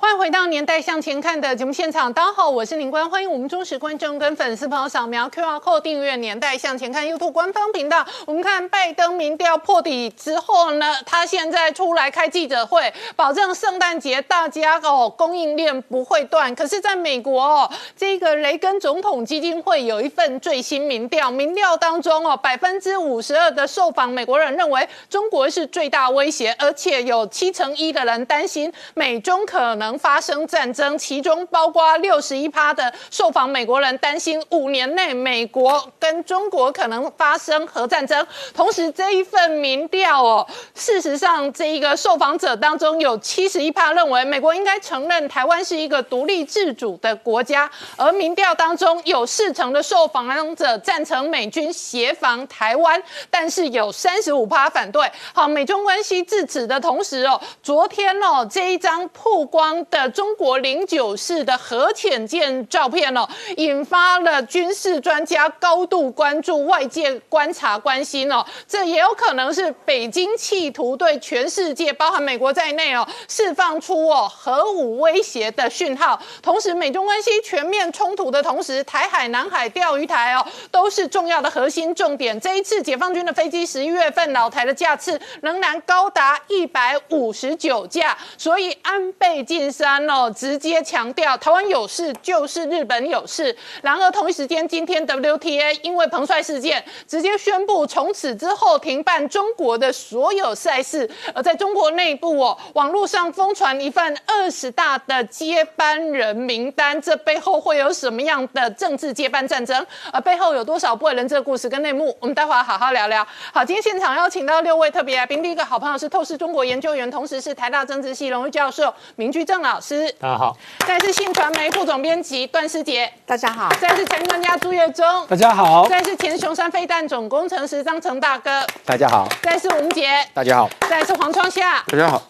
欢迎回到《年代向前看》的节目现场，大家好，我是林官，欢迎我们忠实观众跟粉丝朋友扫描 QR Code 订阅《年代向前看》YouTube 官方频道。我们看拜登民调破底之后呢，他现在出来开记者会，保证圣诞节大家哦供应链不会断。可是，在美国哦，这个雷根总统基金会有一份最新民调，民调当中哦，百分之五十二的受访美国人认为中国是最大威胁，而且有七成一的人担心美中可能。发生战争，其中包括六十一趴的受访美国人担心五年内美国跟中国可能发生核战争。同时，这一份民调哦，事实上这一个受访者当中有七十一趴认为美国应该承认台湾是一个独立自主的国家，而民调当中有四成的受访者赞成美军协防台湾，但是有三十五趴反对。好，美中关系至此的同时哦，昨天哦这一张曝光。的中国零九式的核潜舰照片哦，引发了军事专家高度关注，外界观察关心哦，这也有可能是北京企图对全世界，包含美国在内哦，释放出哦核武威胁的讯号。同时，美中关系全面冲突的同时，台海、南海、钓鱼台哦，都是重要的核心重点。这一次解放军的飞机十一月份老台的架次仍然高达一百五十九架，所以安倍晋。三哦，直接强调台湾有事就是日本有事。然而同一时间，今天 WTA 因为彭帅事件，直接宣布从此之后停办中国的所有赛事。而在中国内部哦，网络上疯传一份二十大的接班人名单，这背后会有什么样的政治接班战争？而背后有多少不为人知的故事跟内幕？我们待会儿好好聊聊。好，今天现场邀请到六位特别来宾，第一个好朋友是透视中国研究员，同时是台大政治系荣誉教授明居正。老师，大家好；再是信传媒副总编辑段世杰，大家好；再是陈专家朱月忠，大家好；再是前雄山飞弹总工程师张成大哥，大家好；再是吴杰，大家好；再是黄创夏，大家好。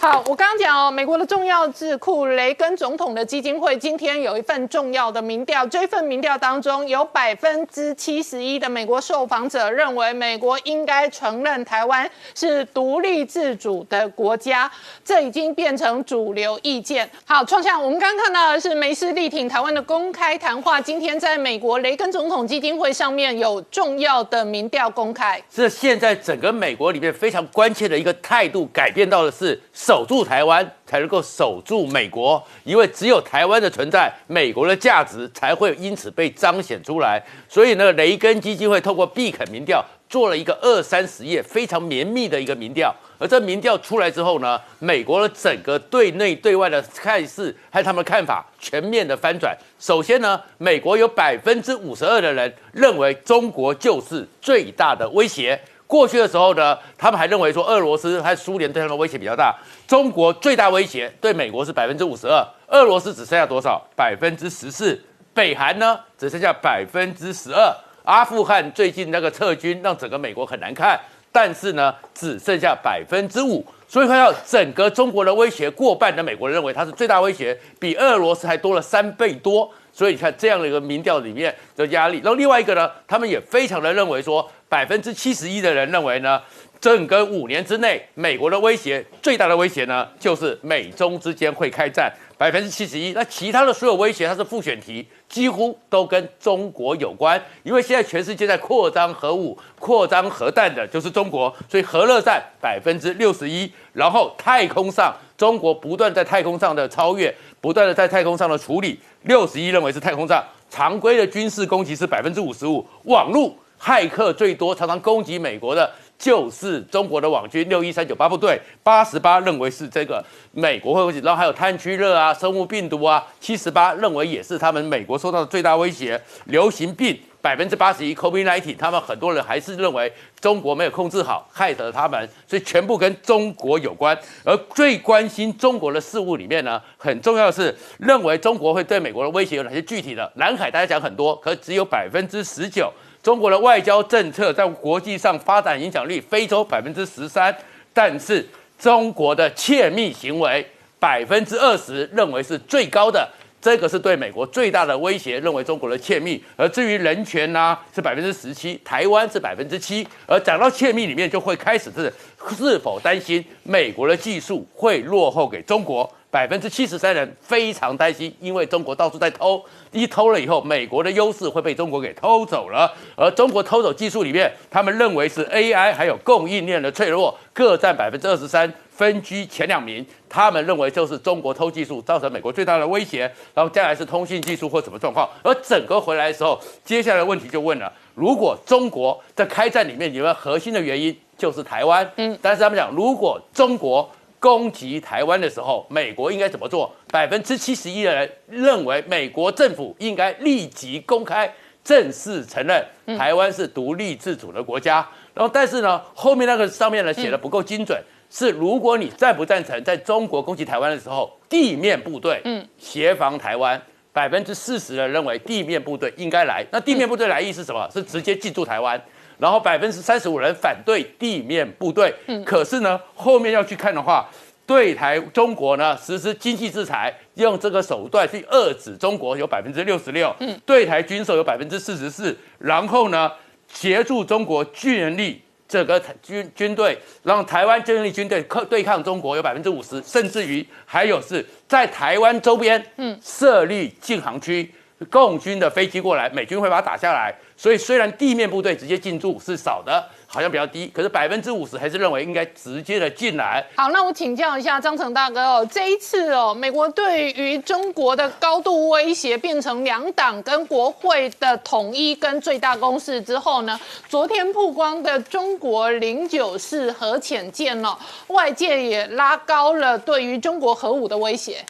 好，我刚刚讲哦，美国的重要智库雷根总统的基金会今天有一份重要的民调，这份民调当中有百分之七十一的美国受访者认为美国应该承认台湾是独立自主的国家，这已经变成主流意见。好，创下我们刚刚看到的是梅斯力挺台湾的公开谈话，今天在美国雷根总统基金会上面有重要的民调公开，是现在整个美国里面非常关切的一个态度改变到的是。守住台湾才能够守住美国，因为只有台湾的存在，美国的价值才会因此被彰显出来。所以呢，雷根基金会透过毕肯民调做了一个二三十页非常绵密的一个民调，而这民调出来之后呢，美国的整个对内对外的态势和他们的看法全面的翻转。首先呢，美国有百分之五十二的人认为中国就是最大的威胁。过去的时候呢，他们还认为说俄罗斯和苏联对他们威胁比较大。中国最大威胁对美国是百分之五十二，俄罗斯只剩下多少？百分之十四。北韩呢，只剩下百分之十二。阿富汗最近那个撤军让整个美国很难看，但是呢，只剩下百分之五。所以看到整个中国的威胁，过半的美国人认为它是最大威胁，比俄罗斯还多了三倍多。所以你看这样的一个民调里面的压力，然后另外一个呢，他们也非常的认为说，百分之七十一的人认为呢，整个五年之内，美国的威胁最大的威胁呢，就是美中之间会开战，百分之七十一。那其他的所有威胁，它是复选题，几乎都跟中国有关，因为现在全世界在扩张核武、扩张核弹的就是中国，所以核热战百分之六十一，然后太空上，中国不断在太空上的超越。不断的在太空上的处理，六十一认为是太空上常规的军事攻击是百分之五十五，网络骇客最多，常常攻击美国的就是中国的网军六一三九八部队，八十八认为是这个美国会攻击，然后还有炭疽热啊、生物病毒啊，七十八认为也是他们美国受到的最大威胁，流行病。百分之八十一，COVID-19，他们很多人还是认为中国没有控制好，害得他们，所以全部跟中国有关。而最关心中国的事物里面呢，很重要的是认为中国会对美国的威胁有哪些具体的？南海大家讲很多，可只有百分之十九。中国的外交政策在国际上发展影响力，非洲百分之十三，但是中国的窃密行为百分之二十，认为是最高的。这个是对美国最大的威胁，认为中国的窃密。而至于人权呢，是百分之十七，台湾是百分之七。而讲到窃密里面，就会开始是是否担心美国的技术会落后给中国。百分之七十三人非常担心，因为中国到处在偷，一偷了以后，美国的优势会被中国给偷走了。而中国偷走技术里面，他们认为是 AI 还有供应链的脆弱，各占百分之二十三，分居前两名。他们认为就是中国偷技术造成美国最大的威胁，然后将来是通信技术或什么状况。而整个回来的时候，接下来的问题就问了：如果中国在开战里面，你们核心的原因就是台湾，嗯，但是他们讲，如果中国攻击台湾的时候，美国应该怎么做？百分之七十一的人认为，美国政府应该立即公开、正式承认台湾是独立自主的国家。然后，但是呢，后面那个上面呢写的不够精准，是如果你赞不赞成在中国攻击台湾的时候，地面部队嗯协防台湾，百分之四十的人认为地面部队应该来。那地面部队来意是什么？是直接进驻台湾。然后百分之三十五人反对地面部队，嗯，可是呢，后面要去看的话，对台中国呢实施经济制裁，用这个手段去遏制中国有百分之六十六，嗯，对台军售有百分之四十四，然后呢，协助中国军力这个军军队，让台湾军力军队抗对抗中国有百分之五十，甚至于还有是在台湾周边，嗯，设立禁航区。共军的飞机过来，美军会把它打下来。所以虽然地面部队直接进驻是少的，好像比较低，可是百分之五十还是认为应该直接的进来。好，那我请教一下张成大哥哦，这一次哦，美国对于中国的高度威胁变成两党跟国会的统一跟最大公式之后呢，昨天曝光的中国零九式核潜舰哦，外界也拉高了对于中国核武的威胁。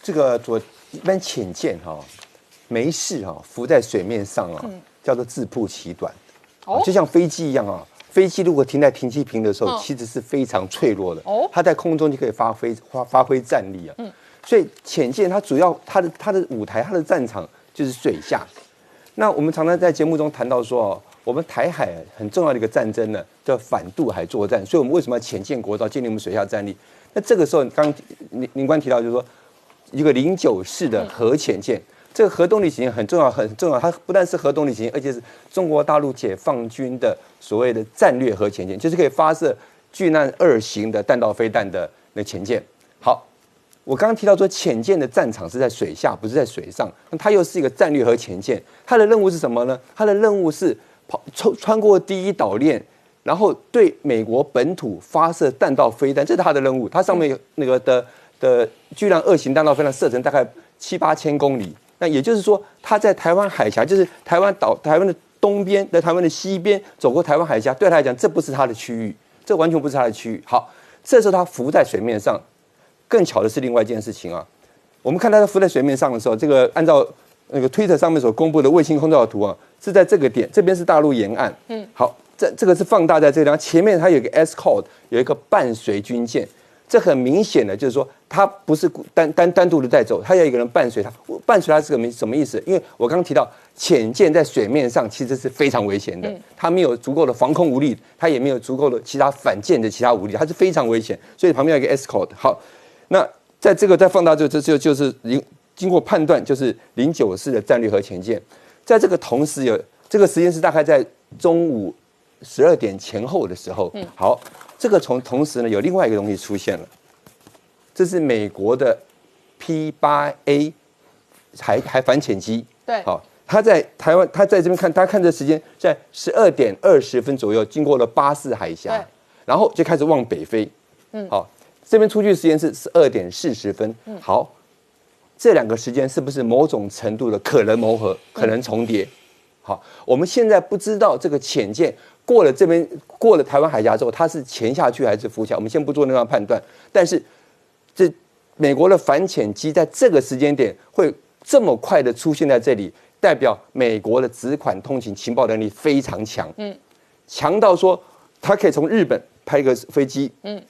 这个昨一般潜舰哈。没事哈，浮在水面上啊，叫做自曝其短，哦，就像飞机一样啊。飞机如果停在停机坪的时候，其实是非常脆弱的。哦，它在空中就可以发挥发发挥战力啊。嗯，所以潜舰它主要它的它的舞台它的战场就是水下。那我们常常在节目中谈到说哦，我们台海很重要的一个战争呢，叫反渡海作战。所以我们为什么要潜舰国造，建立我们水下战力？那这个时候，刚林林官提到就是说，一个零九式的核潜舰。这个核动力型舰很重要，很重要。它不但是核动力型舰，而且是中国大陆解放军的所谓的战略核潜舰，就是可以发射巨难二型的弹道飞弹的那潜舰。好，我刚刚提到说潜舰的战场是在水下，不是在水上。那它又是一个战略核潜舰，它的任务是什么呢？它的任务是跑穿穿过第一岛链，然后对美国本土发射弹道飞弹，这是它的任务。它上面有那个的的巨量二型弹道飞弹射程大概七八千公里。那也就是说，他在台湾海峡，就是台湾岛、台湾的东边，在台湾的西边走过台湾海峡，对他来讲，这不是他的区域，这完全不是他的区域。好，这时候他浮在水面上，更巧的是另外一件事情啊。我们看他浮在水面上的时候，这个按照那个推特上面所公布的卫星空照图啊，是在这个点，这边是大陆沿岸。嗯，好，这这个是放大在这地方，前面它有一个 S code，有一个伴随军舰。这很明显的，就是说，他不是单单单独的在走，他要一个人伴随他。伴随他是个什么意思？因为我刚刚提到，潜舰在水面上其实是非常危险的，它没有足够的防空武力，它也没有足够的其他反舰的其他武力，它是非常危险。所以旁边有一个 escort。好，那在这个再放大就这就就是零经过判断，就是零九式的战略核潜舰，在这个同时有这个时间是大概在中午十二点前后的时候。好。这个从同时呢，有另外一个东西出现了，这是美国的 P 八 A 海海反潜机。对，好，他在台湾，他在这边看，他看这时间在十二点二十分左右，经过了巴士海峡，然后就开始往北飞。嗯，好，这边出去时间是十二点四十分。嗯，好，这两个时间是不是某种程度的可能磨合，可能重叠？好，我们现在不知道这个潜舰。过了这边，过了台湾海峡之后，它是潜下去还是浮起来？我们先不做那样判断。但是，这美国的反潜机在这个时间点会这么快的出现在这里，代表美国的直款通勤情报能力非常强。嗯，强到说，它可以从日本拍一个飞机，嗯，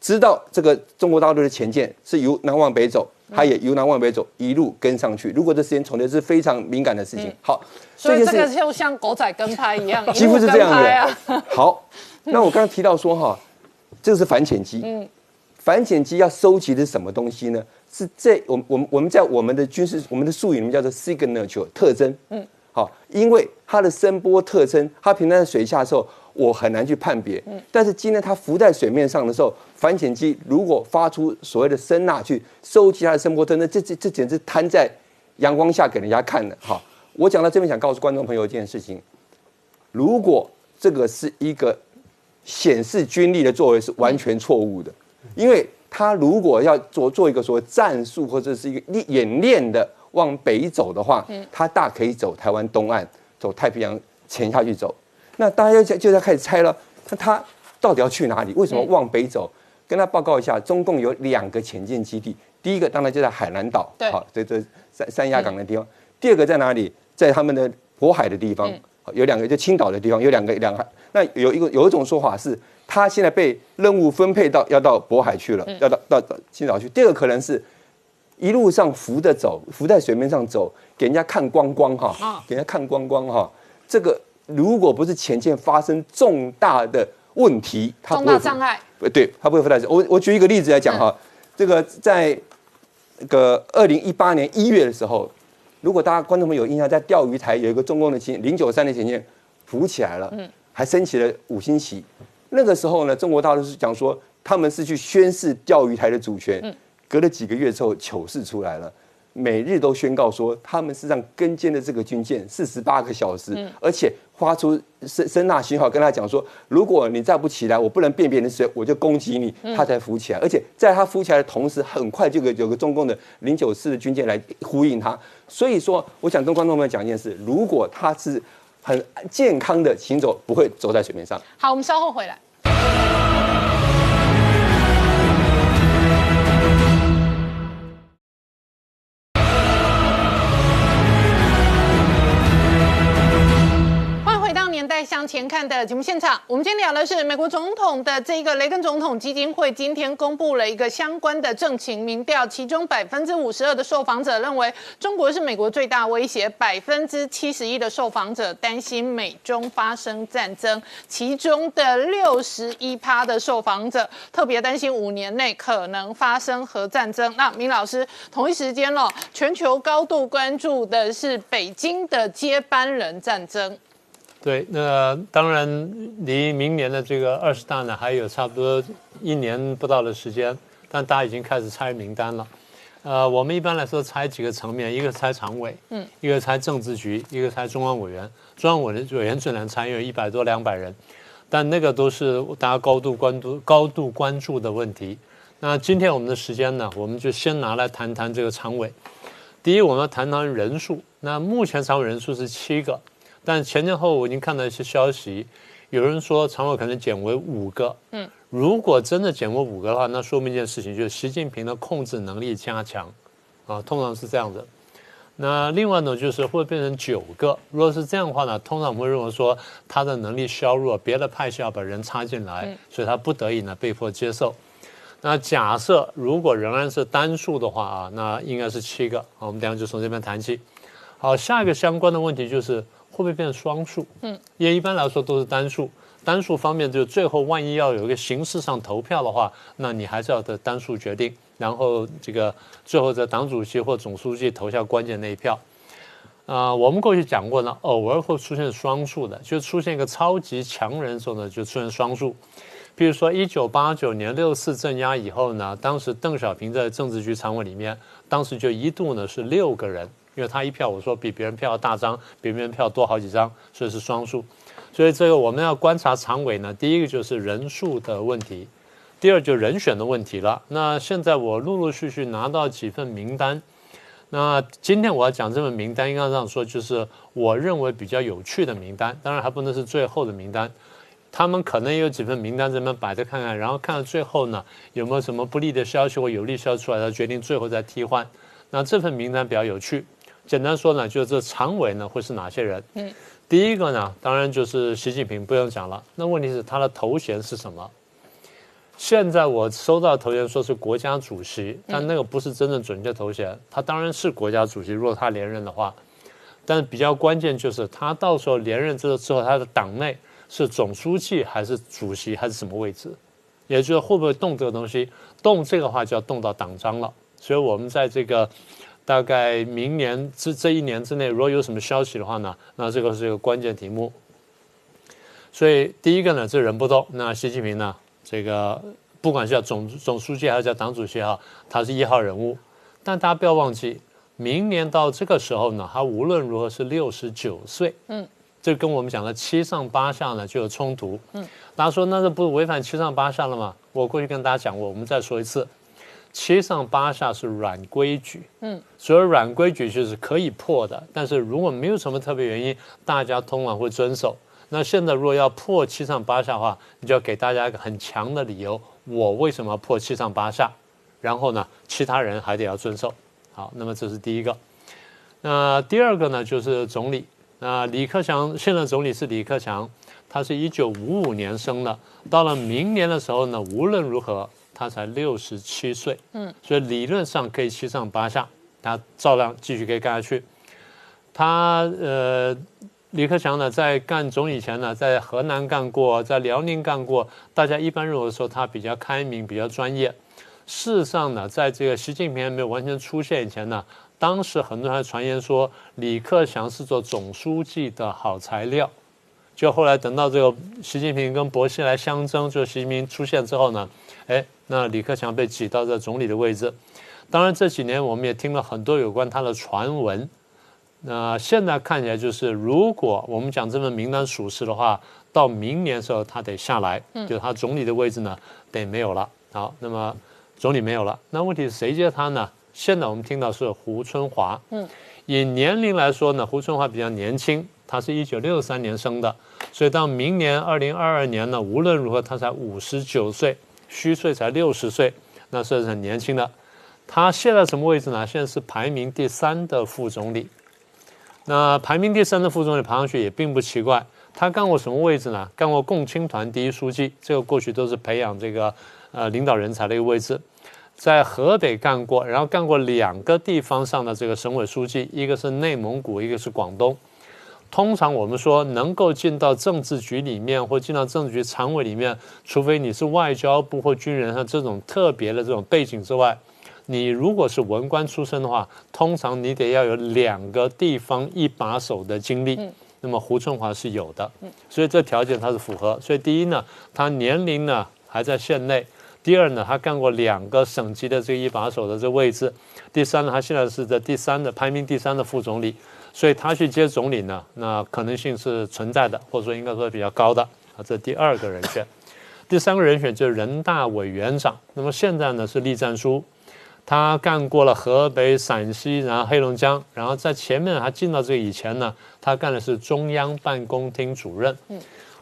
知道这个中国大陆的潜舰是由南往北走。他也由南往北走，一路跟上去。如果这时间重叠是非常敏感的事情。好，所以这个就像狗仔跟拍一样，几乎是这样的。好，那我刚刚提到说哈，这个是反潜机。嗯，反潜机要收集的是什么东西呢？是这我我们我们在我们的军事我们的术语里面叫做 signature 特征。嗯，好，因为它的声波特征，它平常在水下的时候，我很难去判别。嗯，但是今天它浮在水面上的时候，反潜机如果发出所谓的声呐去收集它的声波特征，这这这简直摊在阳光下给人家看的。好，我讲到这边想告诉观众朋友一件事情：如果这个是一个显示军力的作为，是完全错误的，因为他如果要做做一个所谓战术或者是一个演练的往北走的话，他大可以走台湾东岸，走太平洋潜下去走。那大家就就在开始猜了，那他到底要去哪里？为什么往北走？跟他报告一下，中共有两个潜舰基地，第一个当然就在海南岛，好，这这三三亚港的地方。第二个在哪里？在他们的渤海的地方，有两个就青岛的地方，有两个两海。那有一个有一种说法是，他现在被任务分配到要到渤海去了，要到到青岛去。第二个可能是一路上浮着走，浮在水面上走，给人家看光光哈，给人家看光光哈。这个如果不是前线发生重大的问题，重大障碍，对，他不会浮在我我举一个例子来讲哈，这个在那个二零一八年一月的时候。如果大家观众们有印象，在钓鱼台有一个中共的前零九三的前线浮起来了，嗯，还升起了五星旗。那个时候呢，中国大陆是讲说他们是去宣示钓鱼台的主权。嗯，隔了几个月之后，糗事出来了。每日都宣告说，他们是让跟监的这个军舰四十八个小时，而且发出声声呐信号，跟他讲说，如果你再不起来，我不能辨别你是谁，我就攻击你，他才浮起来。而且在他浮起来的同时，很快就有有个中共的零九四的军舰来呼应他。所以说，我想跟观众朋友讲一件事：如果他是很健康的行走，不会走在水面上。好，我们稍后回来。前看的节目现场，我们今天聊的是美国总统的这个雷根总统基金会今天公布了一个相关的政情民调，其中百分之五十二的受访者认为中国是美国最大威胁，百分之七十一的受访者担心美中发生战争，其中的六十一趴的受访者特别担心五年内可能发生核战争。那明老师，同一时间哦，全球高度关注的是北京的接班人战争。对，那当然离明年的这个二十大呢，还有差不多一年不到的时间，但大家已经开始猜名单了。呃，我们一般来说猜几个层面，一个猜常委，嗯，一个猜政治局，一个猜中央委员。中央委员委员最难猜，因为一百多两百人，但那个都是大家高度关注、高度关注的问题。那今天我们的时间呢，我们就先拿来谈谈这个常委。第一，我们要谈谈人数。那目前常委人数是七个。但前前后我已经看到一些消息，有人说常委可能减为五个。嗯，如果真的减为五个的话，那说明一件事情，就是习近平的控制能力加强，啊，通常是这样的。那另外呢，就是会变成九个。如果是这样的话呢，通常我们会认为说他的能力削弱，别的派系要把人插进来，所以他不得已呢被迫接受。那假设如果仍然是单数的话啊，那应该是七个。好，我们等下就从这边谈起。好，下一个相关的问题就是。会不会变成双数？嗯，因为一般来说都是单数。单数方面，就最后万一要有一个形式上投票的话，那你还是要的单数决定。然后这个最后在党主席或总书记投下关键那一票。啊，我们过去讲过呢，偶尔会出现双数的，就出现一个超级强人的时候呢，就出现双数。比如说一九八九年六四镇压以后呢，当时邓小平在政治局常委里面，当时就一度呢是六个人。因为他一票，我说比别人票大张，比别人票多好几张，所以是双数。所以这个我们要观察常委呢，第一个就是人数的问题，第二就人选的问题了。那现在我陆陆续续拿到几份名单，那今天我要讲这份名单，应该这样说，就是我认为比较有趣的名单，当然还不能是最后的名单。他们可能也有几份名单这边摆着看看，然后看到最后呢有没有什么不利的消息或有利消息出来，他决定最后再替换。那这份名单比较有趣。简单说呢，就是这常委呢会是哪些人？嗯，第一个呢，当然就是习近平，不用讲了。那问题是他的头衔是什么？现在我收到头衔说是国家主席，但那个不是真正准确头衔。他当然是国家主席，如果他连任的话。但是比较关键就是他到时候连任之后之后，他的党内是总书记还是主席还是什么位置？也就是会不会动这个东西，动这个话就要动到党章了。所以我们在这个大概明年这这一年之内，如果有什么消息的话呢，那这个是一个关键题目。所以第一个呢，这人不多，那习近平呢，这个不管是叫总总书记还是叫党主席哈，他是一号人物。但大家不要忘记，明年到这个时候呢，他无论如何是六十九岁。嗯，这跟我们讲的七上八下呢就有冲突。嗯，大家说那这不是违反七上八下了吗？我过去跟大家讲过，我们再说一次，七上八下是软规矩。嗯，所以软规矩就是可以破的，但是如果没有什么特别原因，大家通常会遵守。那现在如果要破七上八下的话，你就要给大家一个很强的理由，我为什么要破七上八下？然后呢，其他人还得要遵守。好，那么这是第一个。那第二个呢，就是总理。那李克强现在总理是李克强，他是一九五五年生的，到了明年的时候呢，无论如何他才六十七岁。嗯，所以理论上可以七上八下，他照样继续可以干下去。他呃。李克强呢，在干总以前呢，在河南干过，在辽宁干过。大家一般认为说他比较开明，比较专业。事实上呢，在这个习近平还没有完全出现以前呢，当时很多人还传言说李克强是做总书记的好材料。就后来等到这个习近平跟薄熙来相争，就习近平出现之后呢，哎，那李克强被挤到这总理的位置。当然这几年我们也听了很多有关他的传闻。那现在看起来就是，如果我们讲这份名单属实的话，到明年时候他得下来，就他总理的位置呢得没有了。好，那么总理没有了，那问题是谁接他呢？现在我们听到是胡春华。嗯，以年龄来说呢，胡春华比较年轻，他是一九六三年生的，所以到明年二零二二年呢，无论如何他才五十九岁，虚岁才六十岁，那算是很年轻的。他现在什么位置呢？现在是排名第三的副总理。那排名第三的副总理爬上去也并不奇怪。他干过什么位置呢？干过共青团第一书记，这个过去都是培养这个呃领导人才的一个位置。在河北干过，然后干过两个地方上的这个省委书记，一个是内蒙古，一个是广东。通常我们说能够进到政治局里面或进到政治局常委里面，除非你是外交部或军人，像这种特别的这种背景之外。你如果是文官出身的话，通常你得要有两个地方一把手的经历。那么胡春华是有的，所以这条件他是符合。所以第一呢，他年龄呢还在线内；第二呢，他干过两个省级的这个一把手的这个位置；第三呢，他现在是在第三的排名第三的副总理，所以他去接总理呢，那可能性是存在的，或者说应该说比较高的啊。这第二个人选，第三个人选就是人大委员长。那么现在呢是栗战书。他干过了河北、陕西，然后黑龙江，然后在前面还进到这个以前呢，他干的是中央办公厅主任。嗯，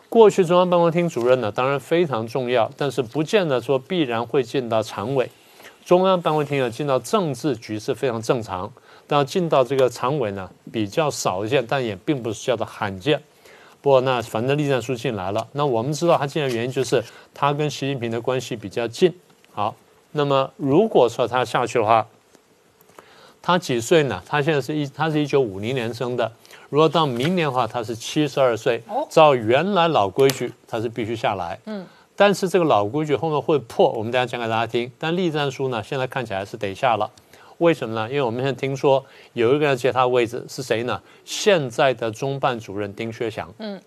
过去中央办公厅主任呢，当然非常重要，但是不见得说必然会进到常委。中央办公厅要，进到政治局是非常正常，但要进到这个常委呢，比较少见，但也并不是叫做罕见。不过那反正栗战书进来了，那我们知道他进来原因就是他跟习近平的关系比较近。好。那么，如果说他下去的话，他几岁呢？他现在是一，他是一九五零年生的。如果到明年的话，他是七十二岁。照原来老规矩，他是必须下来。嗯。但是这个老规矩后面会破，我们等下讲给大家听。但栗战书呢，现在看起来是得下了。为什么呢？因为我们现在听说有一个人接他位置是谁呢？现在的中办主任丁薛祥。嗯。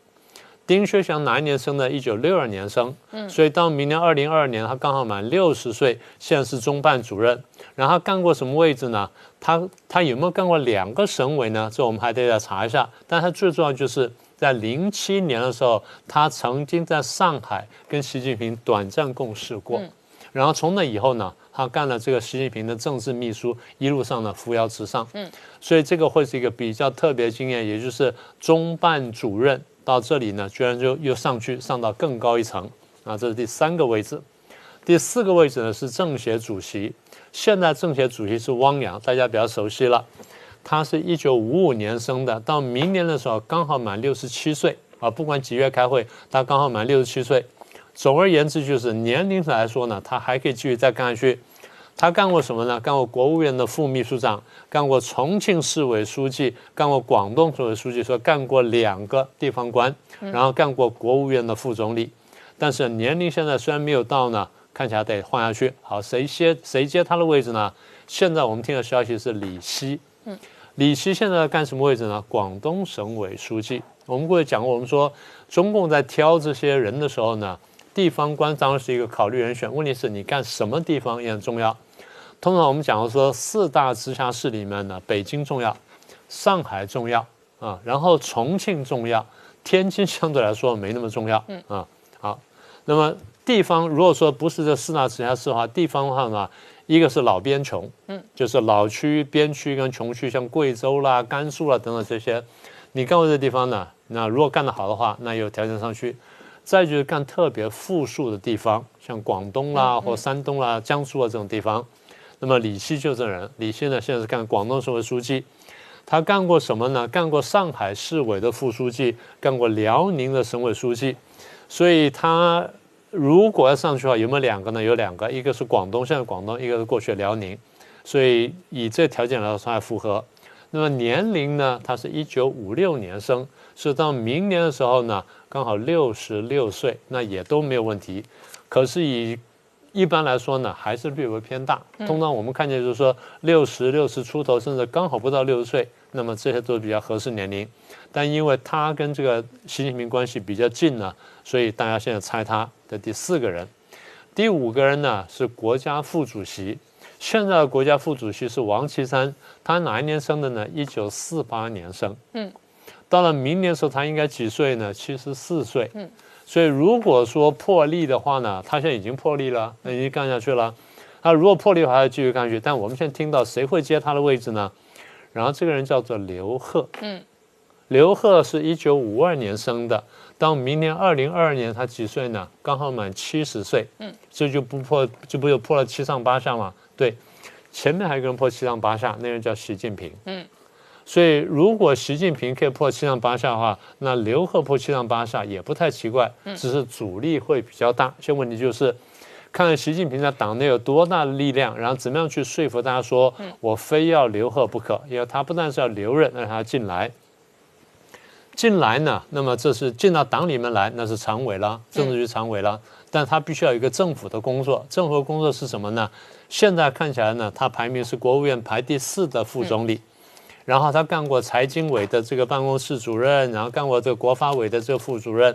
丁薛祥哪一年生的？一九六二年生，嗯，所以到明年二零二二年，他刚好满六十岁，现在是中办主任。然后干过什么位置呢？他他有没有干过两个省委呢？这我们还得要查一下。但他最重要就是在零七年的时候，他曾经在上海跟习近平短暂共事过。然后从那以后呢，他干了这个习近平的政治秘书，一路上呢扶摇直上。嗯，所以这个会是一个比较特别经验，也就是中办主任。到这里呢，居然就又上去上到更高一层啊！这是第三个位置，第四个位置呢是政协主席。现在政协主席是汪洋，大家比较熟悉了。他是一九五五年生的，到明年的时候刚好满六十七岁啊！不管几月开会，他刚好满六十七岁。总而言之，就是年龄上来说呢，他还可以继续再干下去。他干过什么呢？干过国务院的副秘书长，干过重庆市委书记，干过广东省委书记，说干过两个地方官，然后干过国务院的副总理。但是年龄现在虽然没有到呢，看起来得换下去。好，谁接谁接他的位置呢？现在我们听的消息是李希。嗯，李希现在干什么位置呢？广东省委书记。我们过去讲过，我们说中共在挑这些人的时候呢，地方官当然是一个考虑人选。问题是你干什么地方也很重要。通常我们讲说四大直辖市里面呢，北京重要，上海重要啊，然后重庆重要，天津相对来说没那么重要。嗯啊，好，那么地方如果说不是这四大直辖市的话，地方的话呢？一个是老边穷，嗯，就是老区、边区跟穷区，像贵州啦、甘肃啦等等这些，你干过这地方呢？那如果干得好的话，那有条件上去。再就是干特别富庶的地方，像广东啦或山东啦、江苏啊这种地方。那么李希就这人，李希呢现在是干广东省委书记，他干过什么呢？干过上海市委的副书记，干过辽宁的省委书记，所以他。如果要上去的话，有没有两个呢？有两个，一个是广东，现在广东；一个是过去辽宁，所以以这条件来说还符合。那么年龄呢？他是一九五六年生，是到明年的时候呢，刚好六十六岁，那也都没有问题。可是以一般来说呢，还是略微偏大。通常我们看见就是说六十六十出头，甚至刚好不到六十岁，那么这些都是比较合适年龄。但因为他跟这个习近平关系比较近呢，所以大家现在猜他。的第四个人，第五个人呢是国家副主席。现在的国家副主席是王岐山，他哪一年生的呢？一九四八年生。嗯，到了明年的时候，他应该几岁呢？七十四岁。嗯，所以如果说破例的话呢，他现在已经破例了，那已经干下去了。他如果破例的话，要继续干下去。但我们现在听到谁会接他的位置呢？然后这个人叫做刘贺。嗯，刘贺是一九五二年生的。到明年二零二二年，他几岁呢？刚好满七十岁。嗯，这就不破，这不就破了七上八下嘛？对，前面还有一个人破七上八下，那人叫习近平。嗯，所以如果习近平可以破七上八下的话，那刘贺破七上八下也不太奇怪。嗯，只是阻力会比较大。现在问题就是，看看习近平在党内有多大的力量，然后怎么样去说服大家说，我非要刘贺不可，因为他不但是要留任，让他进来。进来呢，那么这是进到党里面来，那是常委了，政治局常委了。但他必须要有一个政府的工作，政府的工作是什么呢？现在看起来呢，他排名是国务院排第四的副总理，然后他干过财经委的这个办公室主任，然后干过这个国发委的这个副主任，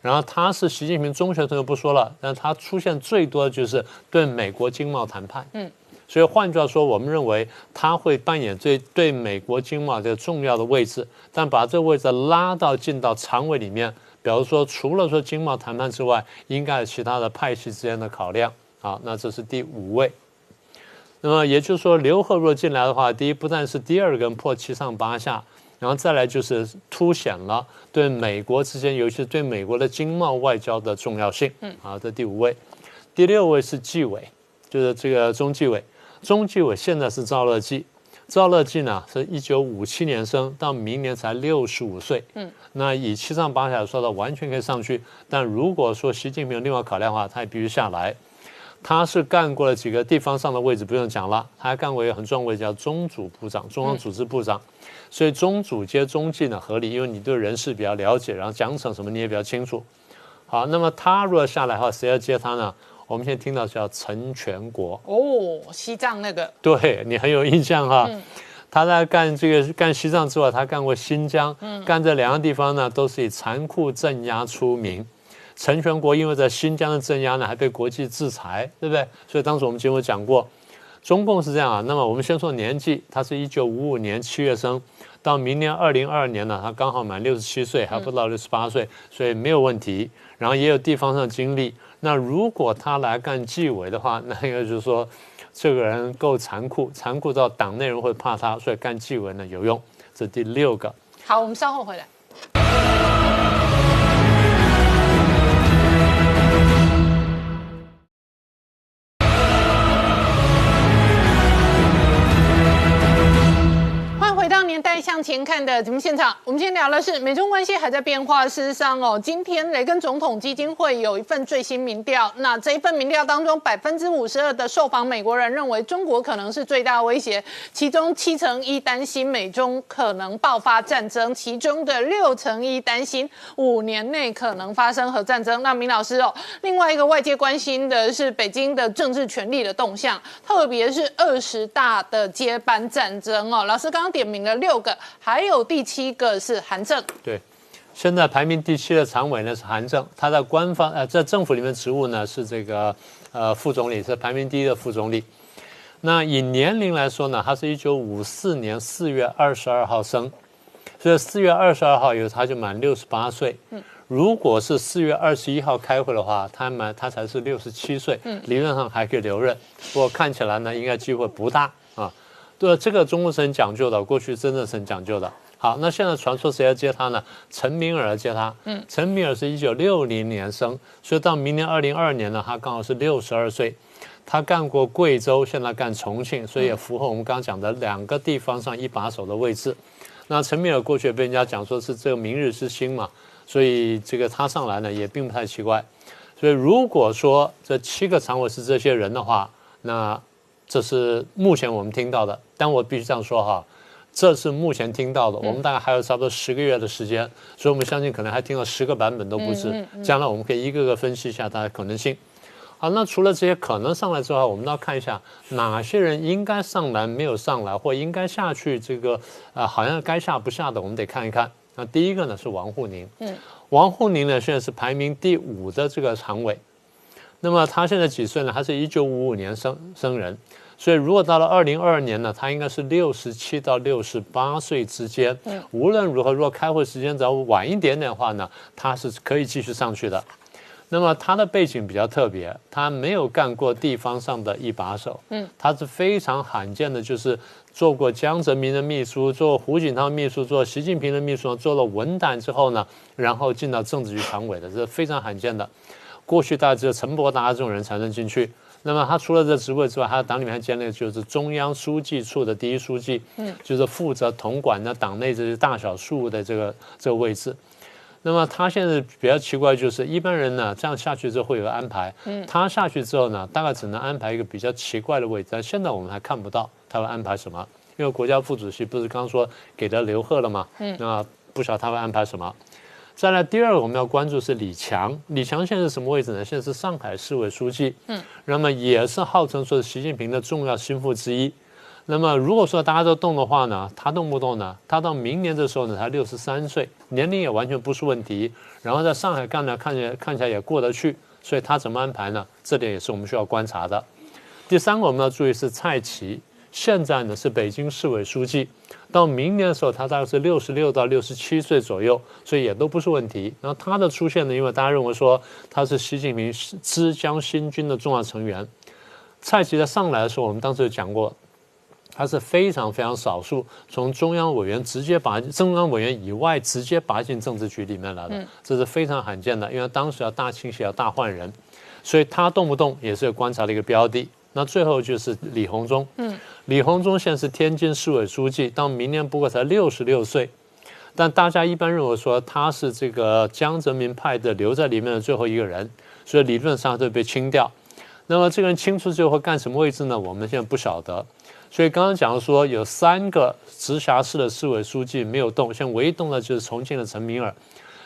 然后他是习近平中学同学不说了，但他出现最多的就是对美国经贸谈判。嗯。所以换句话说，我们认为他会扮演最对美国经贸这个重要的位置，但把这个位置拉到进到常委里面，比如说除了说经贸谈判之外，应该有其他的派系之间的考量。好，那这是第五位。那么也就是说，刘鹤若进来的话，第一不但是第二根破七上八下，然后再来就是凸显了对美国之间，尤其是对美国的经贸外交的重要性。嗯，好，这第五位。第六位是纪委，就是这个中纪委。中纪委现在是赵乐际，赵乐际呢是一九五七年生，到明年才六十五岁。嗯，那以七上八下说的完全可以上去。但如果说习近平另外考量的话，他也必须下来。他是干过了几个地方上的位置，不用讲了。他还干过一个很重要位置，叫中组部长、中央组织部长。所以中组接中纪呢合理，因为你对人事比较了解，然后奖惩什么你也比较清楚。好，那么他如果下来的话，谁要接他呢？我们现在听到叫陈全国哦，西藏那个，对你很有印象哈。他在干这个干西藏之外，他干过新疆，干这两个地方呢，都是以残酷镇压出名。陈全国因为在新疆的镇压呢，还被国际制裁，对不对？所以当时我们节目讲过，中共是这样啊。那么我们先说年纪，他是一九五五年七月生，到明年二零二二年呢，他刚好满六十七岁，还不到六十八岁，所以没有问题。然后也有地方上经历。那如果他来干纪委的话，那应该就是说，这个人够残酷，残酷到党内人会怕他，所以干纪委呢有用。这第六个。好，我们稍后回来。回到年代向前看。的节目现场，我们今天聊的是美中关系还在变化。事实上哦，今天雷根总统基金会有一份最新民调，那这一份民调当中，百分之五十二的受访美国人认为中国可能是最大威胁，其中七成一担心美中可能爆发战争，其中的六成一担心五年内可能发生核战争。那明老师哦，另外一个外界关心的是北京的政治权力的动向，特别是二十大的接班战争哦。老师刚刚点名了六个。还有第七个是韩正，对，现在排名第七的常委呢是韩正，他在官方呃在政府里面职务呢是这个呃副总理，是排名第一的副总理。那以年龄来说呢，他是一九五四年四月二十二号生，所以四月二十二号以后他就满六十八岁。嗯，如果是四月二十一号开会的话，他满他才是六十七岁，嗯，理论上还可以留任，不过看起来呢应该机会不大。对，这个中国是很讲究的，过去真的是很讲究的。好，那现在传说谁要接他呢？陈明尔接他。嗯，陈明尔是一九六零年生，所以到明年二零二二年呢，他刚好是六十二岁。他干过贵州，现在干重庆，所以也符合我们刚刚讲的两个地方上一把手的位置。那陈明尔过去被人家讲说是这个明日之星嘛，所以这个他上来呢也并不太奇怪。所以如果说这七个常委是这些人的话，那。这是目前我们听到的，但我必须这样说哈，这是目前听到的。我们大概还有差不多十个月的时间，所以我们相信可能还听到十个版本都不止。将来我们可以一个个分析一下它的可能性。好，那除了这些可能上来之外，我们要看一下哪些人应该上来没有上来，或应该下去，这个呃好像该下不下的，我们得看一看。那第一个呢是王沪宁，嗯，王沪宁呢现在是排名第五的这个常委。那么他现在几岁呢？他是一九五五年生生人，所以如果到了二零二二年呢，他应该是六十七到六十八岁之间。嗯，无论如何，如果开会时间只要晚一点点的话呢，他是可以继续上去的。那么他的背景比较特别，他没有干过地方上的一把手。嗯，他是非常罕见的，就是做过江泽民的秘书，做胡锦涛秘书，做习近平的秘书，做了文胆之后呢，然后进到政治局常委的，这是非常罕见的。过去大家只有陈伯达这种人才能进去。那么他除了这职位之外，他党里面还兼那个就是中央书记处的第一书记，嗯，就是负责统管的党内这些大小事务的这个这个位置。那么他现在比较奇怪，就是一般人呢这样下去之后会有安排，嗯，他下去之后呢，大概只能安排一个比较奇怪的位置。但现在我们还看不到他会安排什么，因为国家副主席不是刚说给他刘贺了吗？嗯，那不晓得他会安排什么。再来第二个我们要关注是李强，李强现在是什么位置呢？现在是上海市委书记，嗯，那么也是号称说是习近平的重要心腹之一。那么如果说大家都动的话呢，他动不动呢？他到明年的时候呢，才六十三岁，年龄也完全不是问题。然后在上海干呢，看起来看起来也过得去，所以他怎么安排呢？这点也是我们需要观察的。第三个我们要注意是蔡奇。现在呢是北京市委书记，到明年的时候他大概是六十六到六十七岁左右，所以也都不是问题。然后他的出现呢，因为大家认为说他是习近平之江新军的重要成员。蔡奇在上来的时候，我们当时就讲过，他是非常非常少数从中央委员直接拔中央委员以外直接拔进政治局里面来的，这是非常罕见的。因为当时要大清洗要大换人，所以他动不动也是观察的一个标的。那最后就是李鸿忠，嗯，李鸿忠现在是天津市委书记，到明年不过才六十六岁，但大家一般认为说他是这个江泽民派的留在里面的最后一个人，所以理论上会被清掉。那么这个人清出之后会干什么位置呢？我们现在不晓得。所以刚刚讲说有三个直辖市的市委书记没有动，现在唯一动的就是重庆的陈敏尔，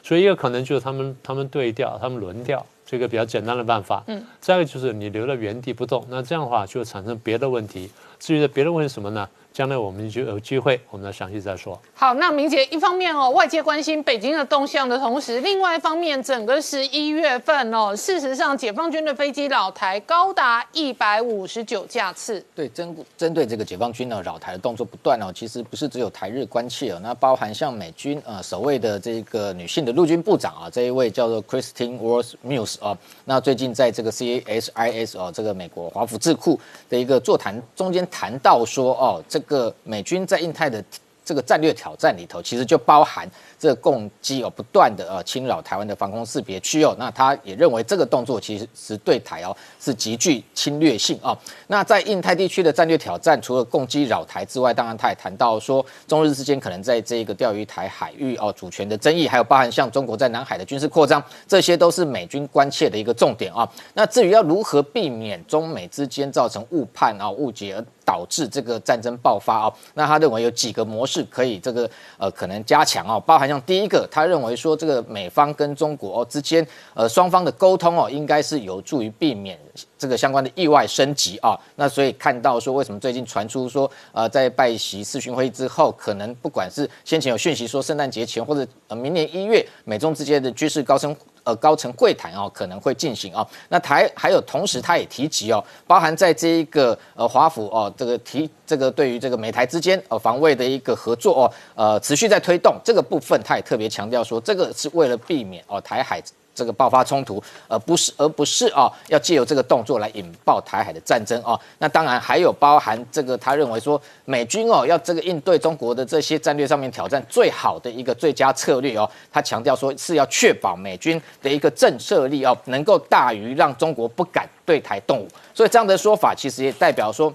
所以一个可能就是他们他们对调，他们轮调。这个比较简单的办法，嗯，再一个就是你留在原地不动，那这样的话就产生别的问题。至于别的问题什么呢？将来我们就有机会，我们再详细再说。好，那明姐一方面哦，外界关心北京的动向的同时，另外一方面，整个十一月份哦，事实上解放军的飞机扰台高达一百五十九架次。对，针针对这个解放军呢扰台的动作不断哦，其实不是只有台日关切哦，那包含像美军呃首位的这个女性的陆军部长啊，这一位叫做 Christine w a l s m u s e 啊，那最近在这个 CASIS 哦，这个美国华府智库的一个座谈中间谈到说哦，这个美军在印太的这个战略挑战里头，其实就包含这个攻击哦，不断的呃侵扰台湾的防空识别区哦。那他也认为这个动作其实是对台哦是极具侵略性哦。那在印太地区的战略挑战，除了攻击扰台之外，当然他也谈到说，中日之间可能在这个钓鱼台海域哦主权的争议，还有包含像中国在南海的军事扩张，这些都是美军关切的一个重点啊。那至于要如何避免中美之间造成误判啊误解而导致这个战争爆发哦，那他认为有几个模式可以这个呃可能加强哦，包含像第一个，他认为说这个美方跟中国哦之间呃双方的沟通哦，应该是有助于避免这个相关的意外升级啊。那所以看到说为什么最近传出说呃在拜习视讯会议之后，可能不管是先前有讯息说圣诞节前或者呃明年一月美中之间的军事高升。呃，高层会谈哦，可能会进行哦。那台还有同时，他也提及哦，包含在这一个呃华府哦，这个提这个对于这个美台之间呃防卫的一个合作哦，呃持续在推动这个部分，他也特别强调说，这个是为了避免哦台海。这个爆发冲突，而不是而不是啊，要借由这个动作来引爆台海的战争啊。那当然还有包含这个，他认为说美军哦要这个应对中国的这些战略上面挑战，最好的一个最佳策略哦。他强调说是要确保美军的一个震慑力哦，能够大于让中国不敢对台动武。所以这样的说法其实也代表说，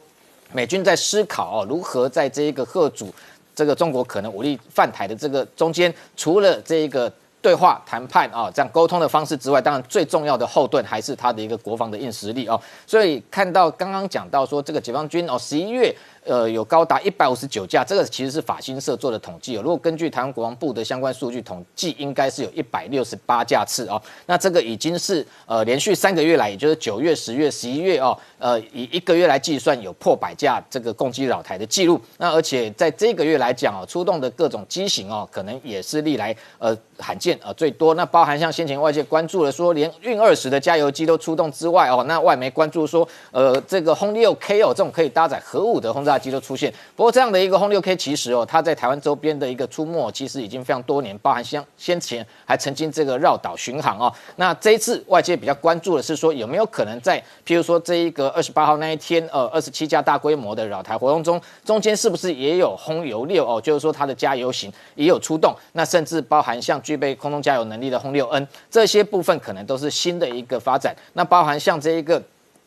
美军在思考哦，如何在这一个贺主这个中国可能武力犯台的这个中间，除了这一个。对话谈判啊，这样沟通的方式之外，当然最重要的后盾还是他的一个国防的硬实力哦。所以看到刚刚讲到说，这个解放军哦，十一月。呃，有高达一百五十九架，这个其实是法新社做的统计哦。如果根据台湾国防部的相关数据统计，应该是有一百六十八架次哦。那这个已经是呃连续三个月来，也就是九月、十月、十一月哦，呃以一个月来计算，有破百架这个攻击扰台的记录。那而且在这个月来讲哦，出动的各种机型哦，可能也是历来呃罕见呃最多。那包含像先前外界关注的说，连运二十的加油机都出动之外哦，那外媒关注说，呃这个轰六 K 哦，这种可以搭载核武的轰炸。机都出现，不过这样的一个轰六 K 其实哦，它在台湾周边的一个出没，其实已经非常多年，包含像先前还曾经这个绕岛巡航哦。那这一次外界比较关注的是说，有没有可能在譬如说这一个二十八号那一天，呃，二十七架大规模的绕台活动中，中间是不是也有轰油六哦？就是说它的加油型也有出动，那甚至包含像军具备空中加油能力的轰六 N 这些部分，可能都是新的一个发展。那包含像这一个。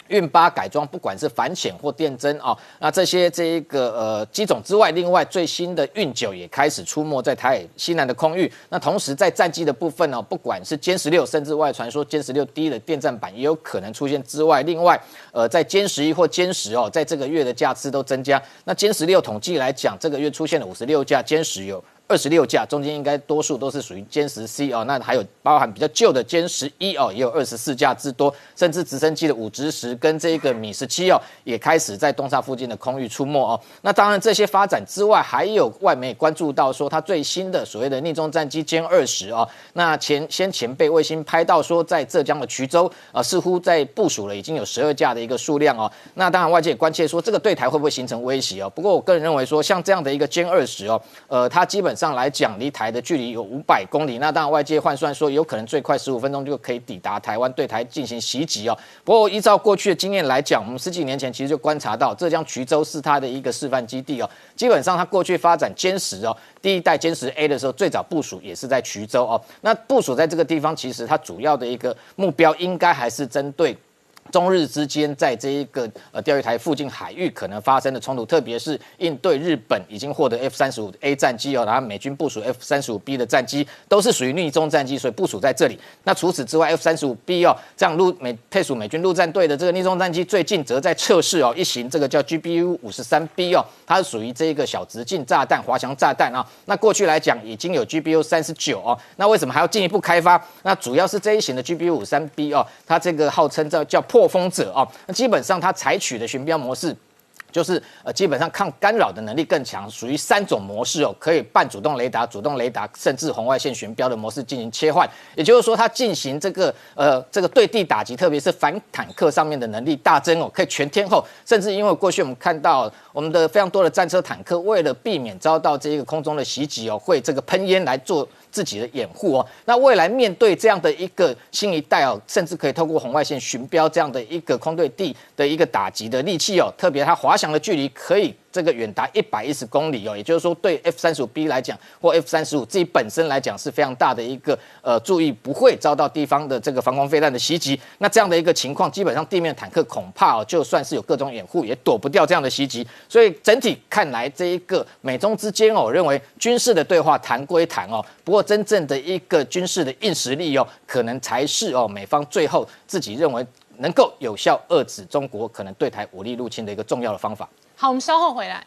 运八改装，不管是反潜或电侦啊，那这些这一个呃机种之外，另外最新的运九也开始出没在台海西南的空域。那同时在战机的部分呢，不管是歼十六，甚至外传说歼十六 D 的电战版也有可能出现之外，另外呃在歼十一或歼十哦，在这个月的架次都增加。那歼十六统计来讲，这个月出现了五十六架歼十有。二十六架，中间应该多数都是属于歼十 C 哦，那还有包含比较旧的歼十一哦，也有二十四架之多，甚至直升机的五直十跟这个米十七哦，也开始在东沙附近的空域出没哦。那当然这些发展之外，还有外媒也关注到说，它最新的所谓的逆中战机歼二十哦，那前先前被卫星拍到说，在浙江的衢州啊，似乎在部署了已经有十二架的一个数量哦。那当然外界也关切说，这个对台会不会形成威胁哦？不过我个人认为说，像这样的一个歼二十哦，呃，它基本上来讲，离台的距离有五百公里，那当然外界换算说，有可能最快十五分钟就可以抵达台湾，对台进行袭击哦。不过依照过去的经验来讲，我们十几年前其实就观察到，浙江衢州是它的一个示范基地哦。基本上它过去发展歼十哦，第一代歼十 A 的时候，最早部署也是在衢州哦。那部署在这个地方，其实它主要的一个目标应该还是针对。中日之间在这一个呃钓鱼台附近海域可能发生的冲突，特别是应对日本已经获得 F 三十五 A 战机哦，然后美军部署 F 三十五 B 的战机都是属于逆中战机，所以部署在这里。那除此之外，F 三十五 B 哦，这样陆美配属美军陆战队的这个逆中战机，最近则在测试哦一型这个叫 GBU 五十三 B 哦，它是属于这一个小直径炸弹滑翔炸弹啊。那过去来讲已经有 GBU 三十九哦，那为什么还要进一步开发？那主要是这一型的 GBU 五三 B 哦，它这个号称叫叫。破风者啊，那基本上它采取的巡标模式。就是呃，基本上抗干扰的能力更强，属于三种模式哦，可以半主动雷达、主动雷达，甚至红外线巡标的模式进行切换。也就是说，它进行这个呃这个对地打击，特别是反坦克上面的能力大增哦，可以全天候。甚至因为过去我们看到我们的非常多的战车坦克，为了避免遭到这个空中的袭击哦，会这个喷烟来做自己的掩护哦。那未来面对这样的一个新一代哦，甚至可以透过红外线巡标这样的一个空对地的一个打击的利器哦，特别它滑翔。的距离可以。这个远达一百一十公里哦，也就是说对 F 三十五 B 来讲，或 F 三十五自己本身来讲是非常大的一个呃注意，不会遭到地方的这个防空飞弹的袭击。那这样的一个情况，基本上地面坦克恐怕哦，就算是有各种掩护，也躲不掉这样的袭击。所以整体看来，这一个美中之间哦，我认为军事的对话谈归谈哦，不过真正的一个军事的硬实力哦，可能才是哦美方最后自己认为能够有效遏制中国可能对台武力入侵的一个重要的方法。好，我们稍后回来。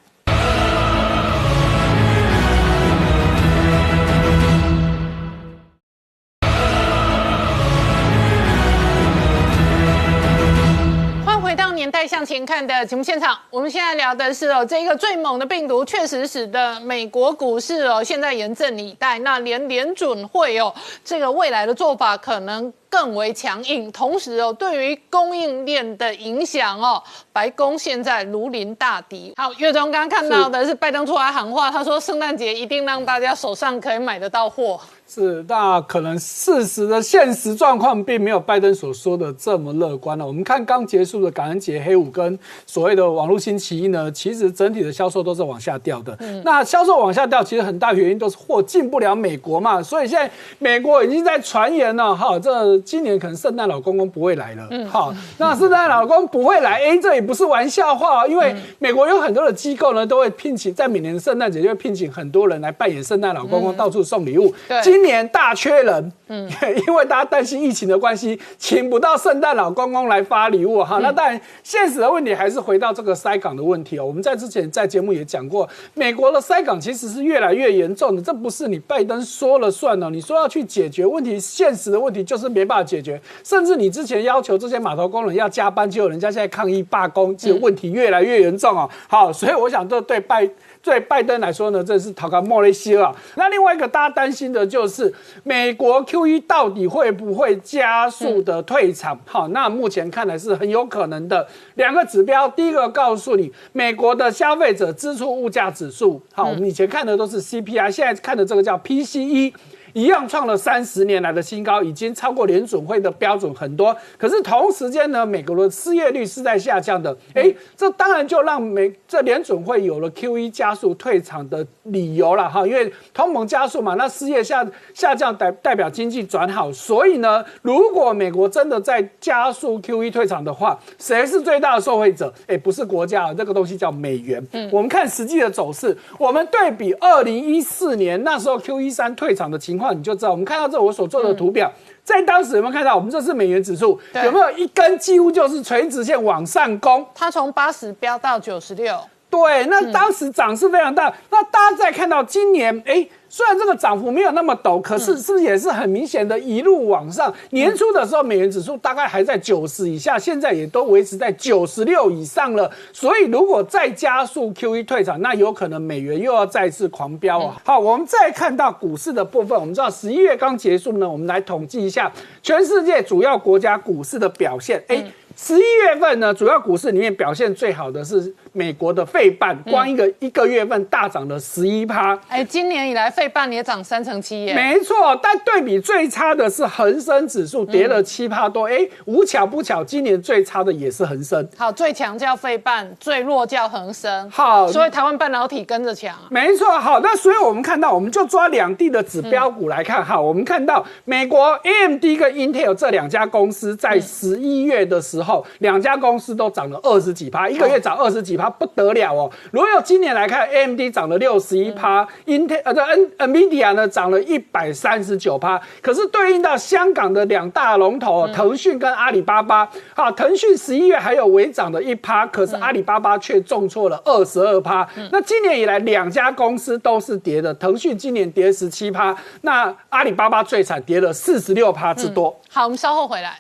欢迎回到年代向前看的节目现场，我们现在聊的是哦，这一个最猛的病毒确实使得美国股市哦现在严阵以待，那连联准会哦这个未来的做法可能更为强硬，同时哦对于供应链的影响哦，白宫现在如临大敌。好，月中刚刚看到的是拜登出来喊话，他说圣诞节一定让大家手上可以买得到货。是，那可能事实的现实状况并没有拜登所说的这么乐观了。我们看刚结束的感恩节黑五跟所谓的网络星期一呢，其实整体的销售都是往下掉的。嗯那销售往下掉，其实很大原因都是货进不了美国嘛，所以现在美国已经在传言了，哈，这今年可能圣诞老公公不会来了，好，那圣诞老公不会来，哎，这也不是玩笑话，因为美国有很多的机构呢，都会聘请在每年的圣诞节就会聘请很多人来扮演圣诞老公公，到处送礼物。对今年大缺人，嗯，因为大家担心疫情的关系，请不到圣诞老公公来发礼物哈。那当然，现实的问题还是回到这个塞港的问题哦。我们在之前在节目也讲过，美国的塞港其实是越来越严重的，这不是你拜登说了算哦。你说要去解决问题，现实的问题就是没办法解决，甚至你之前要求这些码头工人要加班，结果人家现在抗议罢工，这个问题越来越严重哦。好，所以我想这对拜。对拜登来说呢，这是讨个莫雷西了。那另外一个大家担心的就是美国 Q E 到底会不会加速的退场？好，那目前看来是很有可能的。两个指标，第一个告诉你美国的消费者支出物价指数，好，我们以前看的都是 C P I，现在看的这个叫 P C E。一样创了三十年来的新高，已经超过联准会的标准很多。可是同时间呢，美国的失业率是在下降的。哎，这当然就让美这联准会有了 Q E 加速退场的理由了哈，因为通膨加速嘛，那失业下下降代代表经济转好。所以呢，如果美国真的在加速 Q E 退场的话，谁是最大的受惠者？哎，不是国家，这个东西叫美元。嗯我们看实际的走势，我们对比二零一四年那时候 Q E 三退场的情况，你就知道。我们看到这我所做的图表，在当时有没有看到？我们这是美元指数，有没有一根几乎就是垂直线往上攻？它从八十飙到九十六，对，那当时涨势非常大。那大家再看到今年，哎，虽然这个涨幅没有那么陡，可是是不是也是很明显的一路往上？年初的时候，美元指数大概还在九十以下，现在也都维持在九十六以上了。所以如果再加速 Q E 退场，那有可能美元又要再次狂飙哦。好，我们再看到股市的部分，我们知道十一月刚结束呢，我们来统计一下全世界主要国家股市的表现。哎、十一月份呢，主要股市里面表现最好的是美国的费半，光一个、一个月份大涨了十一趴。哎，今年以来费半也涨三成七耶。没错，但对比最差的是恒生指数跌了七趴多。哎、无巧不巧，今年最差的也是恒生。好，最强叫费半，最弱叫恒生。好所以台湾半导体跟着强啊。没错，好，那所以我们看到，我们就抓两地的指标股来看，哈，我们看到美国 AMD 跟 Intel 这两家公司在十一月的时候，两家公司都涨了二十几趴，一个月涨二十几趴，不得了哦。如果今年来看，AMD 涨了六十一趴，Intel 呃这 N NVIDIA 呢涨了一百三十九趴，可是对应到香港的两大龙头哦，腾讯跟阿里巴巴，好，腾讯十一月还有微涨的一趴，可是阿里巴巴却重挫了二十二趴。那今年以来两家公司都是跌的，腾讯今年跌十七趴，那阿里巴巴最惨，跌了四十六趴之多。好，我们稍后回来。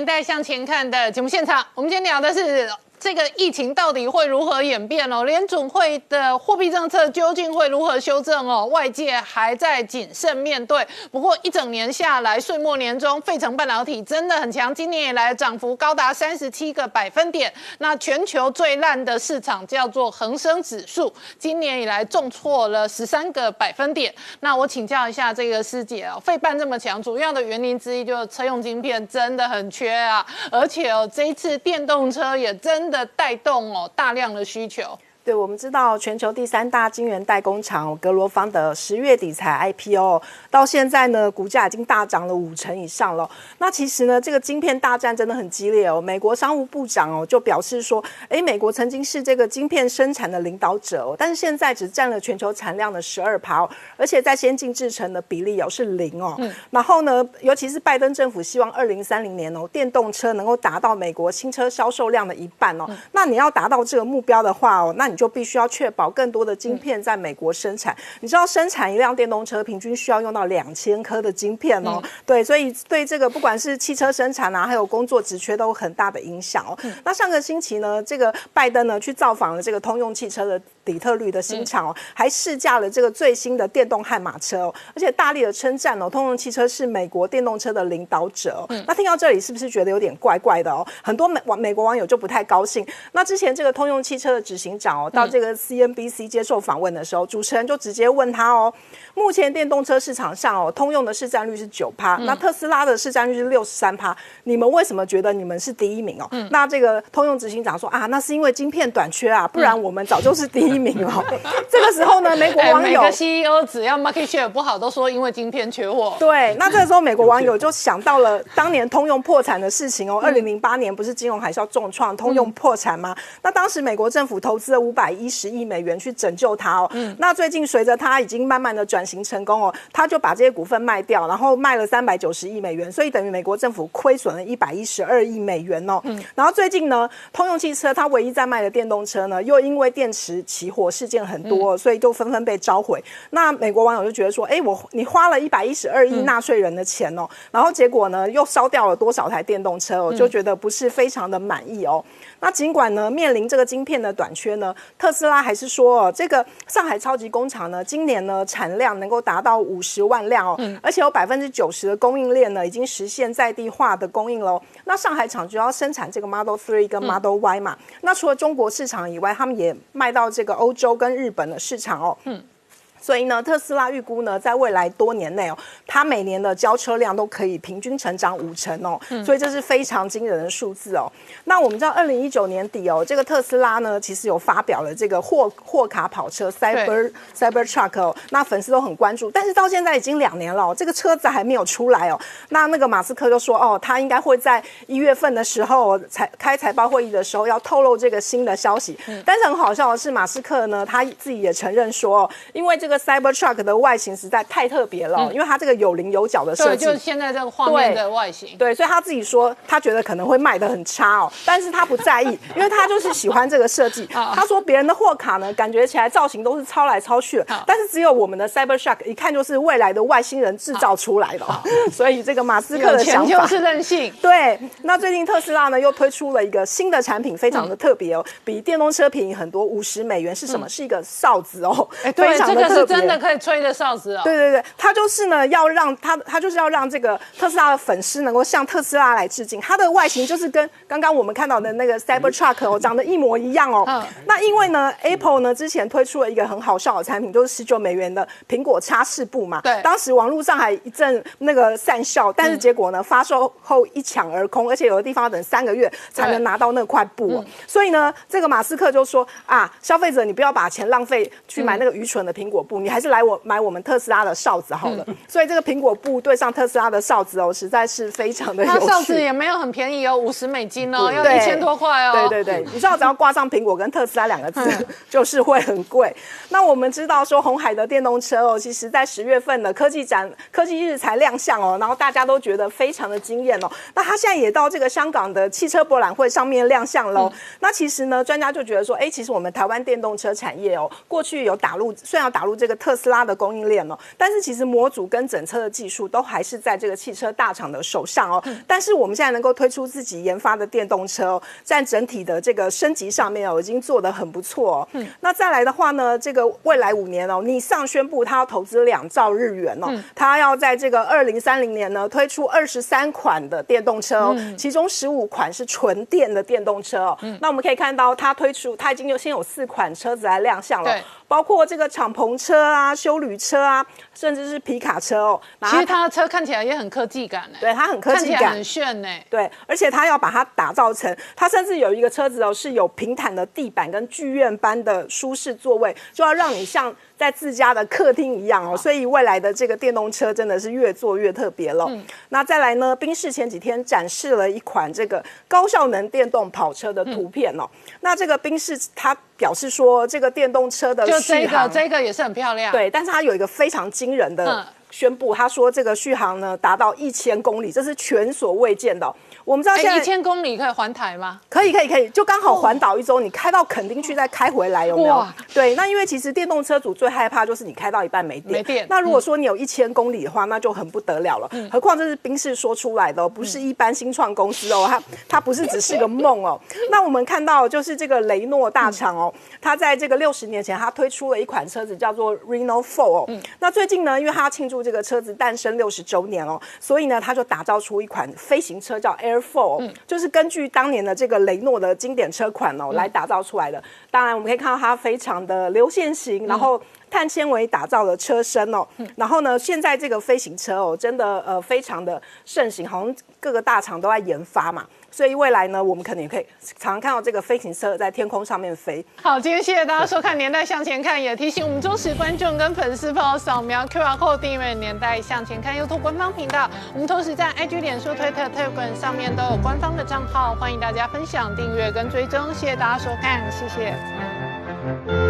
年代向前看的节目现场，我们今天聊的是这个疫情到底会如何演变哦？联准会的货币政策究竟会如何修正哦？外界还在谨慎面对。不过一整年下来，岁末年中，费城半导体真的很强，今年以来涨幅高达三十七个百分点。那全球最烂的市场叫做恒生指数，今年以来重挫了十三个百分点。那我请教一下这个师姐哦，费半这么强，主要的原因之一就是车用晶片真的很缺啊，而且哦，这一次电动车也真。的带动哦大量的需求。对，我们知道全球第三大晶圆代工厂格罗方的十月底才 IPO，到现在呢，股价已经大涨了五成以上了。那其实呢，这个晶片大战真的很激烈哦。美国商务部长哦就表示说，哎，美国曾经是这个晶片生产的领导者哦，但是现在只占了全球产量的十二趴，而且在先进制程的比例哦是零哦。然后呢，尤其是拜登政府希望二零三零年哦，电动车能够达到美国新车销售量的一半哦。那你要达到这个目标的话哦，那你就必须要确保更多的晶片在美国生产。你知道生产一辆电动车平均需要用到两千颗的晶片哦。对，所以对这个不管是汽车生产啊，还有工作职缺都有很大的影响哦。那上个星期呢，这个拜登呢去造访了这个通用汽车的底特律的新厂哦，还试驾了这个最新的电动悍马车哦，而且大力的称赞哦，通用汽车是美国电动车的领导者哦。那听到这里是不是觉得有点怪怪的哦？很多美网美国网友就不太高兴。那之前这个通用汽车的执行长哦，到这这个 CNBC 接受访问的时候，主持人就直接问他哦，目前电动车市场上哦，通用的市占率是九趴，那特斯拉的市占率是六十三趴，你们为什么觉得你们是第一名哦？那这个通用执行长说啊，那是因为晶片短缺啊，不然我们早就是第一名哦。这个时候呢，美国网友 CEO 只要 market share 不好，都说因为晶片缺货。对，那这个时候美国网友就想到了当年通用破产的事情哦，二零零八年不是金融海啸重创，通用破产吗？那当时美国政府投资了五百一。十亿美元去拯救它哦，嗯那最近随着它已经慢慢的转型成功哦，他就把这些股份卖掉，然后卖了三百九十亿美元，所以等于美国政府亏损了一百一十二亿美元哦。然后最近呢，通用汽车它唯一在卖的电动车呢，又因为电池起火事件很多，所以就纷纷被召回。那美国网友就觉得说，哎，我你花了一百一十二亿纳税人的钱哦，然后结果呢又烧掉了多少台电动车哦，就觉得不是非常的满意哦。那尽管呢面临这个晶片的短缺呢，特斯拉还是说，这个上海超级工厂呢，今年呢产量能够达到五十万辆哦，而且有百分之九十的供应链呢已经实现在地化的供应喽。那上海厂主要生产这个 Model Three 跟 Model Y 嘛，那除了中国市场以外，他们也卖到这个欧洲跟日本的市场哦。嗯。所以呢，特斯拉预估呢，在未来多年内哦，它每年的交车量都可以平均成长五成哦，所以这是非常惊人的数字哦。那我们知道，二零一九年底哦，这个特斯拉呢，其实有发表了这个货货卡跑车 Cyber Cyber Truck 哦，那粉丝都很关注，但是到现在已经两年了，这个车子还没有出来哦。那那个马斯克就说哦，他应该会在一月份的时候财开财报会议的时候要透露这个新的消息。但是很好笑的是，马斯克呢，他自己也承认说哦，因为这个。这个 Cyber Truck 的外形实在太特别了，因为它这个有棱有角的设计，就是现在这个画面的外形。对，所以他自己说，他觉得可能会卖的很差哦，但是他不在意，因为他就是喜欢这个设计。他说别人的货卡呢，感觉起来造型都是抄来抄去的，但是只有我们的 Cyber Truck 一看就是未来的外星人制造出来的。所以这个马斯克的想法就是任性。对，那最近特斯拉呢又推出了一个新的产品，非常的特别哦，比电动车便宜很多，五十美元是什么？是一个哨子哦，非常的特别。是真的可以吹的哨子哦。对对对，他就是呢，要让他他就是要让这个特斯拉的粉丝能够向特斯拉来致敬。它的外形就是跟刚刚我们看到的那个 Cyber Truck 哦，长得一模一样哦。嗯。那因为呢，Apple 呢之前推出了一个很好笑的产品，就是十九美元的苹果擦拭布嘛。对。当时网络上还一阵那个散笑，但是结果呢，发售后一抢而空，而且有的地方要等三个月才能拿到那块布哦。所以呢，这个马斯克就说啊，消费者你不要把钱浪费去买那个愚蠢的苹果布，你还是来我买我们特斯拉的哨子好了。所以这个苹果布对上特斯拉的哨子哦，实在是非常的有趣。它哨子也没有很便宜哦，五十美金哦，要一千多块哦。对对对，你知道只要挂上苹果跟特斯拉两个字，就是会很贵。那我们知道说红海的电动车哦，其实在十月份的科技展、科技日才亮相哦，然后大家都觉得非常的惊艳哦。那它现在也到这个香港的汽车博览会上面亮相喽。那其实呢，专家就觉得说，哎，其实我们台湾电动车产业哦，过去有打入，虽然要打入。这个特斯拉的供应链哦。但是其实模组跟整车的技术都还是在这个汽车大厂的手上哦。但是我们现在能够推出自己研发的电动车哦，在整体的这个升级上面哦，已经做得很不错。嗯，那再来的话呢，这个未来五年哦，你上宣布它要投资两兆日元哦，它要在这个二零三零年呢推出二十三款的电动车哦，其中十五款是纯电的电动车哦。那我们可以看到，它推出它已经有先有四款车子来亮相了。包括这个敞篷车啊、修旅车啊，甚至是皮卡车哦。其实它的车看起来也很科技感，对，它很科技感，很炫呢。对，而且它要把它打造成，它甚至有一个车子哦，是有平坦的地板跟剧院般的舒适座位，就要让你像。在自家的客厅一样哦，所以未来的这个电动车真的是越做越特别了。那再来呢？宾士前几天展示了一款这个高效能电动跑车的图片哦。那这个宾士它表示说，这个电动车的就这个这个也是很漂亮。对，但是它有一个非常惊人的宣布，他说这个续航呢达到一千公里，这是前所未见的。我们知道现在一千公里可以环台吗？可以，可以，可以，就刚好环岛一周，你开到垦丁去再开回来，有没有？对，那因为其实电动车主最害怕就是你开到一半没电。没电。那如果说你有一千公里的话，那就很不得了了。何况这是宾士说出来的，哦不是一般新创公司哦，它它不是只是个梦哦。那我们看到就是这个雷诺大厂哦，它在这个六十年前，它推出了一款车子叫做 Renault Four 哦。那最近呢，因为它庆祝这个车子诞生六十周年哦，所以呢，它就打造出一款飞行车叫 Air Four，就是根据当年的这个雷诺的经典车款哦来打造出来的。当然，我们可以看到它非常的流线型，然后碳纤维打造的车身哦。然后呢，现在这个飞行车哦，真的呃非常的盛行，好像各个大厂都在研发嘛。所以未来呢，我们可能也可以常常看到这个飞行车在天空上面飞。好，今天谢谢大家收看《年代向前看》，也提醒我们忠实观众跟粉丝朋友扫描 QR Code 订阅《年代向前看》YouTube 官方频道。我们同时在 IG、脸书、推特、Telegram 上面都有官方的账号，欢迎大家分享、订阅跟追踪。谢谢大家收看，谢谢。